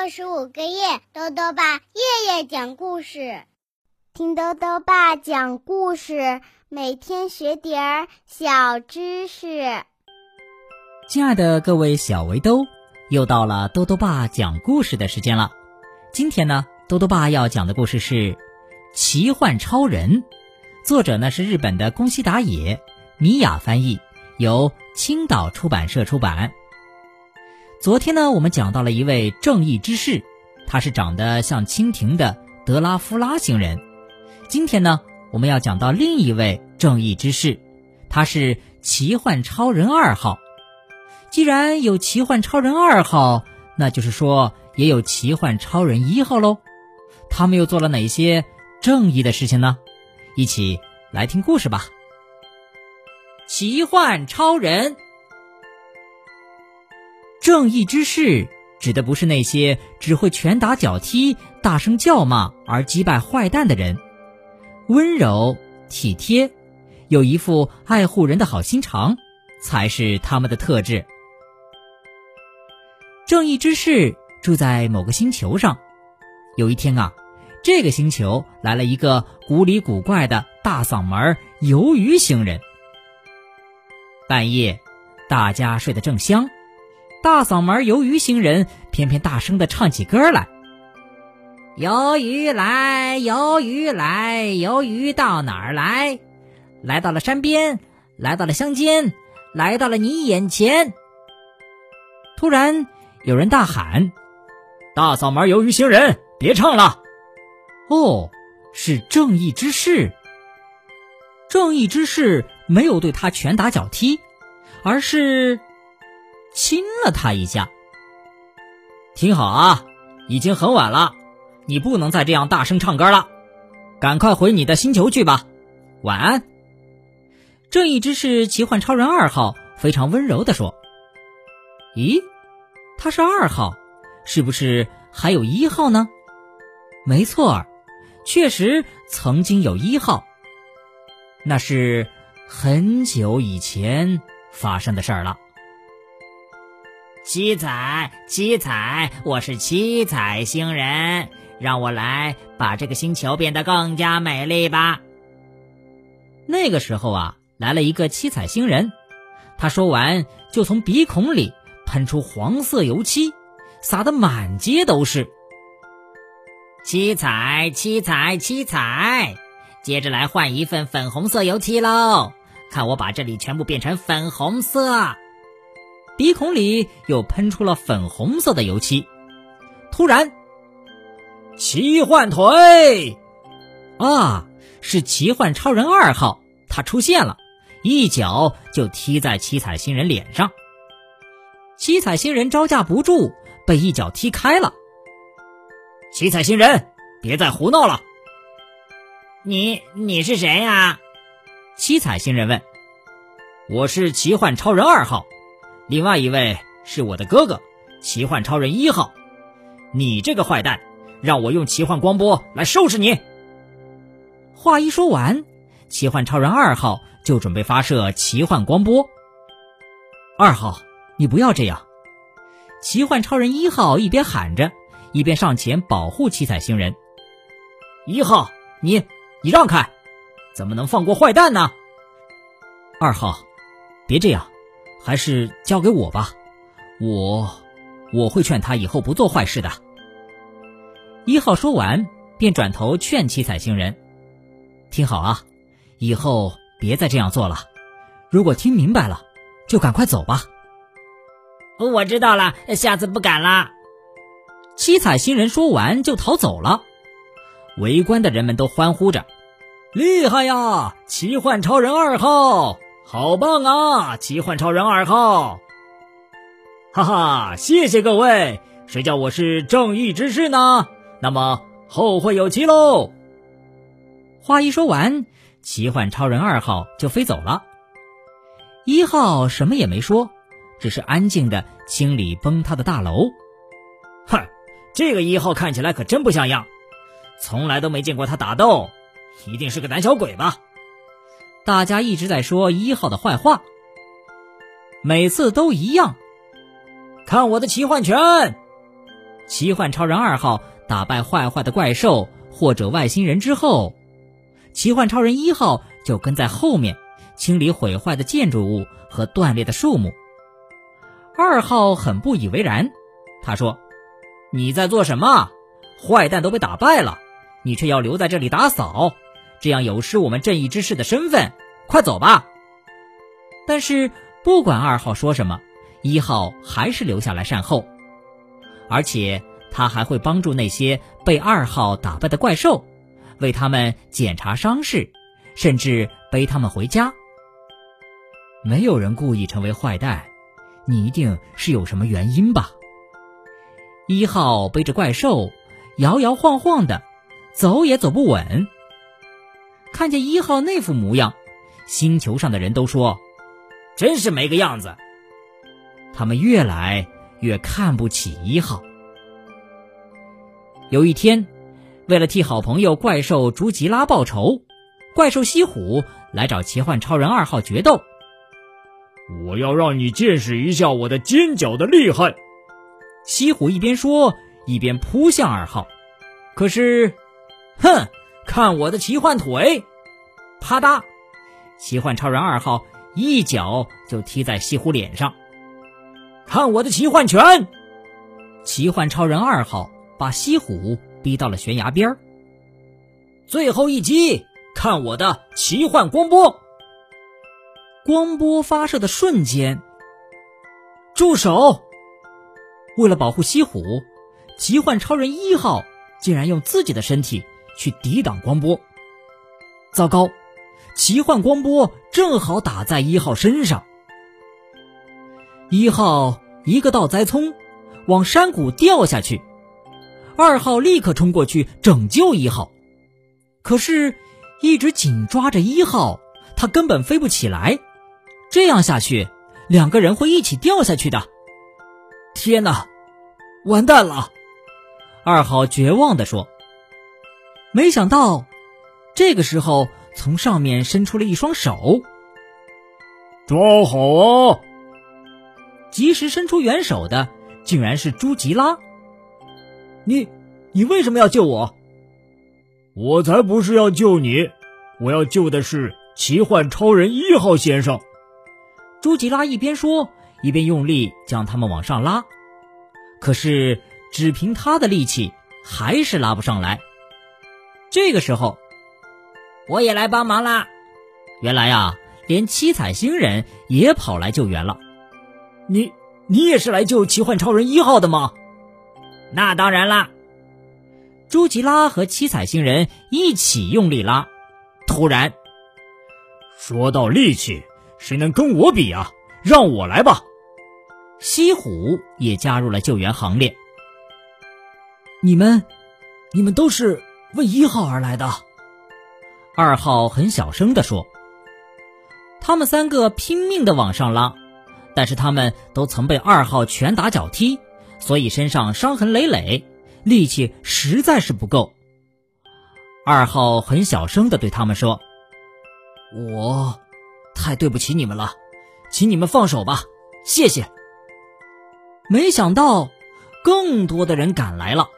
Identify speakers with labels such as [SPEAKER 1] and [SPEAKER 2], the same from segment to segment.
[SPEAKER 1] 六十五个夜，豆豆爸夜夜讲故事，听豆豆爸讲故事，每天学点儿小知识。
[SPEAKER 2] 亲爱的各位小围兜，又到了豆豆爸讲故事的时间了。今天呢，豆豆爸要讲的故事是《奇幻超人》，作者呢是日本的宫西达也，米雅翻译，由青岛出版社出版。昨天呢，我们讲到了一位正义之士，他是长得像蜻蜓的德拉夫拉星人。今天呢，我们要讲到另一位正义之士，他是奇幻超人二号。既然有奇幻超人二号，那就是说也有奇幻超人一号喽。他们又做了哪些正义的事情呢？一起来听故事吧。奇幻超人。正义之士指的不是那些只会拳打脚踢、大声叫骂而击败坏蛋的人，温柔体贴，有一副爱护人的好心肠，才是他们的特质。正义之士住在某个星球上，有一天啊，这个星球来了一个古里古怪的大嗓门鱿鱼星人。半夜，大家睡得正香。大嗓门鱿鱼星人偏偏大声的唱起歌来：“鱿鱼来，鱿鱼来，鱿鱼到哪儿来？来到了山边，来到了乡间，来到了你眼前。”突然有人大喊：“大嗓门鱿鱼星人，别唱了！”哦，是正义之士。正义之士没有对他拳打脚踢，而是。亲了他一下。听好啊，已经很晚了，你不能再这样大声唱歌了，赶快回你的星球去吧，晚安。正义之士奇幻超人二号非常温柔的说：“咦，他是二号，是不是还有一号呢？”没错，确实曾经有一号，那是很久以前发生的事儿了。
[SPEAKER 3] 七彩，七彩，我是七彩星人，让我来把这个星球变得更加美丽吧。
[SPEAKER 2] 那个时候啊，来了一个七彩星人，他说完就从鼻孔里喷出黄色油漆，撒得满街都是。
[SPEAKER 3] 七彩，七彩，七彩，接着来换一份粉红色油漆喽，看我把这里全部变成粉红色。
[SPEAKER 2] 鼻孔里又喷出了粉红色的油漆，突然，奇幻腿，啊，是奇幻超人二号，他出现了，一脚就踢在七彩星人脸上。七彩星人招架不住，被一脚踢开了。七彩星人，别再胡闹了！
[SPEAKER 3] 你你是谁呀？
[SPEAKER 2] 七彩星人问。我是奇幻超人二号。另外一位是我的哥哥，奇幻超人一号。你这个坏蛋，让我用奇幻光波来收拾你！话一说完，奇幻超人二号就准备发射奇幻光波。二号，你不要这样！奇幻超人一号一边喊着，一边上前保护七彩星人。一号，你你让开！怎么能放过坏蛋呢？二号，别这样。还是交给我吧，我我会劝他以后不做坏事的。一号说完，便转头劝七彩星人：“听好啊，以后别再这样做了。如果听明白了，就赶快走吧。”
[SPEAKER 3] 我知道了，下次不敢了。
[SPEAKER 2] 七彩星人说完就逃走了。围观的人们都欢呼着：“厉害呀，奇幻超人二号！”好棒啊！奇幻超人二号，哈哈！谢谢各位，谁叫我是正义之士呢？那么后会有期喽。话一说完，奇幻超人二号就飞走了。一号什么也没说，只是安静的清理崩塌的大楼。哼，这个一号看起来可真不像样，从来都没见过他打斗，一定是个胆小鬼吧。大家一直在说一号的坏话，每次都一样。看我的奇幻拳！奇幻超人二号打败坏坏的怪兽或者外星人之后，奇幻超人一号就跟在后面清理毁坏的建筑物和断裂的树木。二号很不以为然，他说：“你在做什么？坏蛋都被打败了，你却要留在这里打扫，这样有失我们正义之士的身份。快走吧！”但是不管二号说什么，一号还是留下来善后，而且他还会帮助那些被二号打败的怪兽，为他们检查伤势，甚至背他们回家。没有人故意成为坏蛋。你一定是有什么原因吧？一号背着怪兽，摇摇晃晃的，走也走不稳。看见一号那副模样，星球上的人都说：“真是没个样子。”他们越来越看不起一号。有一天，为了替好朋友怪兽朱吉拉报仇，怪兽西虎来找奇幻超人二号决斗。
[SPEAKER 4] 我要让你见识一下我的尖角的厉害！
[SPEAKER 2] 西虎一边说，一边扑向二号。可是，哼，看我的奇幻腿！啪嗒，奇幻超人二号一脚就踢在西虎脸上。看我的奇幻拳！奇幻超人二号把西虎逼到了悬崖边最后一击，看我的奇幻光波！光波发射的瞬间，住手！为了保护西虎，奇幻超人一号竟然用自己的身体去抵挡光波。糟糕，奇幻光波正好打在一号身上。一号一个倒栽葱，往山谷掉下去。二号立刻冲过去拯救一号，可是，一直紧抓着一号，他根本飞不起来。这样下去，两个人会一起掉下去的。天哪，完蛋了！二号绝望地说。没想到，这个时候从上面伸出了一双手。
[SPEAKER 4] 抓好啊！
[SPEAKER 2] 及时伸出援手的，竟然是朱吉拉。你，你为什么要救我？
[SPEAKER 4] 我才不是要救你，我要救的是奇幻超人一号先生。
[SPEAKER 2] 朱吉拉一边说，一边用力将他们往上拉，可是只凭他的力气还是拉不上来。这个时候，
[SPEAKER 3] 我也来帮忙啦！
[SPEAKER 2] 原来呀，连七彩星人也跑来救援了。你，你也是来救奇幻超人一号的吗？
[SPEAKER 3] 那当然啦！
[SPEAKER 2] 朱吉拉和七彩星人一起用力拉，突然，
[SPEAKER 4] 说到力气。谁能跟我比啊？让我来吧！
[SPEAKER 2] 西虎也加入了救援行列。你们，你们都是为一号而来的。二号很小声地说：“他们三个拼命的往上拉，但是他们都曾被二号拳打脚踢，所以身上伤痕累累，力气实在是不够。”二号很小声的对他们说：“我。”太对不起你们了，请你们放手吧，谢谢。没想到，更多的人赶来了。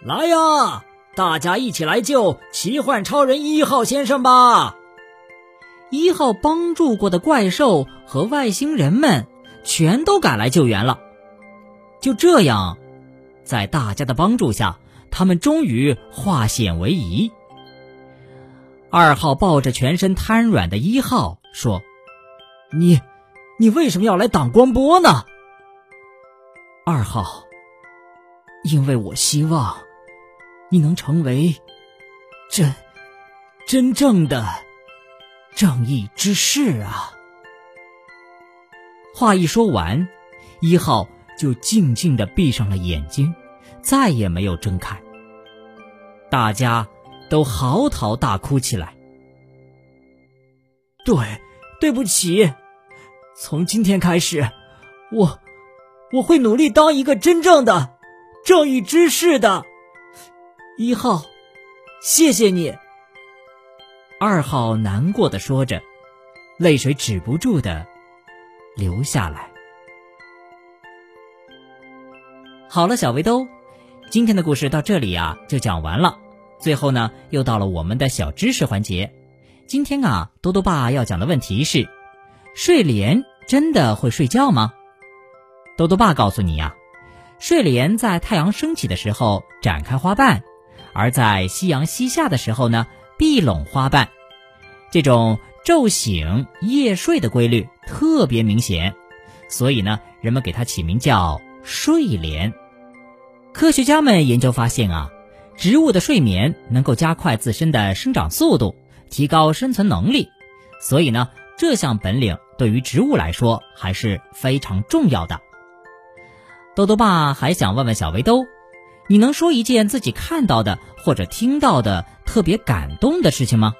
[SPEAKER 2] 来呀，大家一起来救奇幻超人一号先生吧！一号帮助过的怪兽和外星人们全都赶来救援了。就这样，在大家的帮助下，他们终于化险为夷。二号抱着全身瘫软的一号说：“你，你为什么要来挡光波呢？”二号，因为我希望你能成为真真正的正义之士啊！话一说完，一号就静静的闭上了眼睛，再也没有睁开。大家。都嚎啕大哭起来。对，对不起，从今天开始，我我会努力当一个真正的正义之士的。一号，谢谢你。二号难过的说着，泪水止不住的流下来。好了，小围兜，今天的故事到这里呀就讲完了。最后呢，又到了我们的小知识环节。今天啊，多多爸要讲的问题是：睡莲真的会睡觉吗？多多爸告诉你呀，睡莲在太阳升起的时候展开花瓣，而在夕阳西下的时候呢，闭拢花瓣。这种昼醒夜睡的规律特别明显，所以呢，人们给它起名叫睡莲。科学家们研究发现啊，植物的睡眠能够加快自身的生长速度，提高生存能力，所以呢，这项本领对于植物来说还是非常重要的。豆豆爸还想问问小围兜，你能说一件自己看到的或者听到的特别感动的事情吗？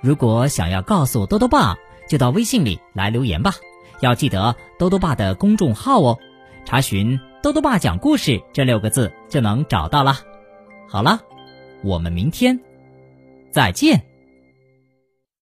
[SPEAKER 2] 如果想要告诉豆豆爸，就到微信里来留言吧，要记得豆豆爸的公众号哦，查询。豆豆爸讲故事这六个字就能找到了。好了，我们明天再见。